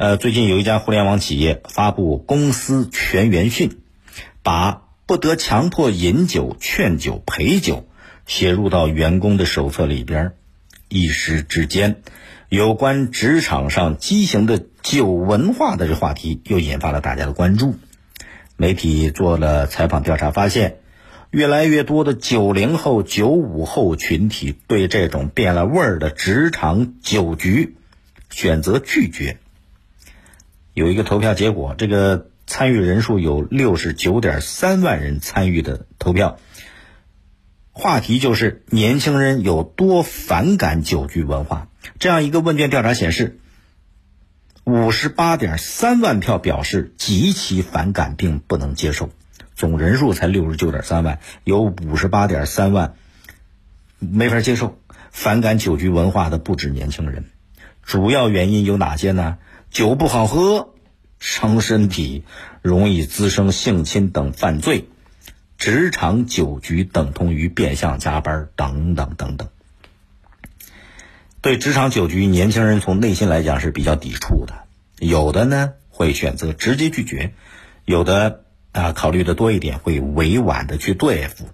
呃，最近有一家互联网企业发布公司全员训，把不得强迫饮酒、劝酒、陪酒写入到员工的手册里边。一时之间，有关职场上畸形的酒文化的这话题又引发了大家的关注。媒体做了采访调查，发现越来越多的九零后、九五后群体对这种变了味儿的职场酒局选择拒绝。有一个投票结果，这个参与人数有六十九点三万人参与的投票，话题就是年轻人有多反感酒局文化。这样一个问卷调查显示，五十八点三万票表示极其反感并不能接受，总人数才六十九点三万，有五十八点三万没法接受，反感酒局文化的不止年轻人。主要原因有哪些呢？酒不好喝，伤身体，容易滋生性侵等犯罪，职场酒局等同于变相加班，等等等等。对职场酒局，年轻人从内心来讲是比较抵触的，有的呢会选择直接拒绝，有的啊考虑的多一点，会委婉的去对付。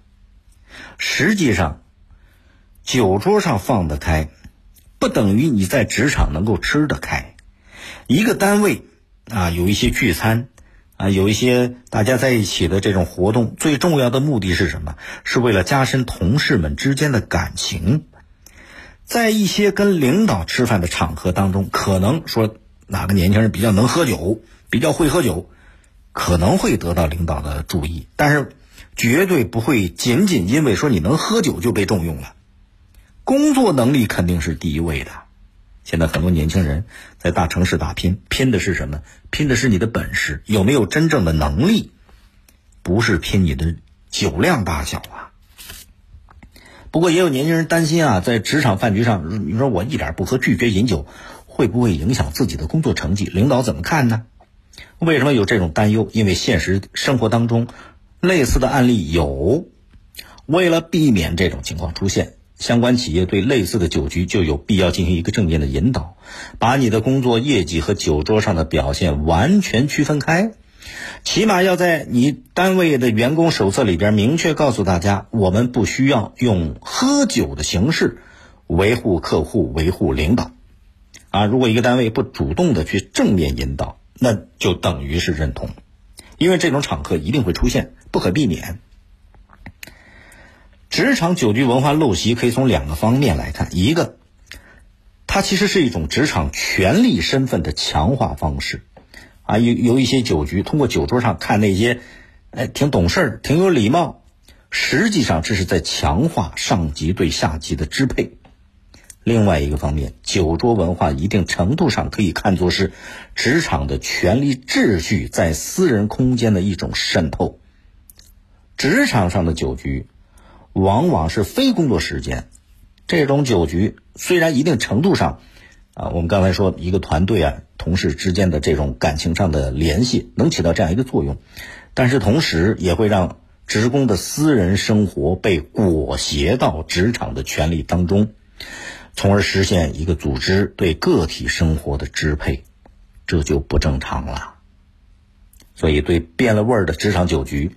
实际上，酒桌上放得开，不等于你在职场能够吃得开。一个单位啊，有一些聚餐啊，有一些大家在一起的这种活动，最重要的目的是什么？是为了加深同事们之间的感情。在一些跟领导吃饭的场合当中，可能说哪个年轻人比较能喝酒，比较会喝酒，可能会得到领导的注意，但是绝对不会仅仅因为说你能喝酒就被重用了。工作能力肯定是第一位的。现在很多年轻人在大城市打拼，拼的是什么？拼的是你的本事，有没有真正的能力？不是拼你的酒量大小啊。不过也有年轻人担心啊，在职场饭局上，你说我一点不喝，拒绝饮酒，会不会影响自己的工作成绩？领导怎么看呢？为什么有这种担忧？因为现实生活当中类似的案例有。为了避免这种情况出现。相关企业对类似的酒局就有必要进行一个正面的引导，把你的工作业绩和酒桌上的表现完全区分开，起码要在你单位的员工手册里边明确告诉大家，我们不需要用喝酒的形式维护客户、维护领导。啊，如果一个单位不主动的去正面引导，那就等于是认同，因为这种场合一定会出现，不可避免。职场酒局文化陋习可以从两个方面来看，一个，它其实是一种职场权力身份的强化方式，啊，有有一些酒局通过酒桌上看那些，哎，挺懂事儿、挺有礼貌，实际上这是在强化上级对下级的支配。另外一个方面，酒桌文化一定程度上可以看作是职场的权力秩序在私人空间的一种渗透。职场上的酒局。往往是非工作时间，这种酒局虽然一定程度上，啊，我们刚才说一个团队啊，同事之间的这种感情上的联系能起到这样一个作用，但是同时也会让职工的私人生活被裹挟到职场的权利当中，从而实现一个组织对个体生活的支配，这就不正常了。所以，对变了味儿的职场酒局。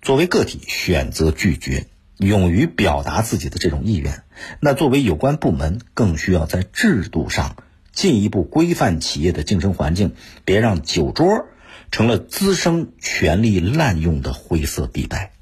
作为个体选择拒绝，勇于表达自己的这种意愿，那作为有关部门更需要在制度上进一步规范企业的竞争环境，别让酒桌成了滋生权力滥用的灰色地带。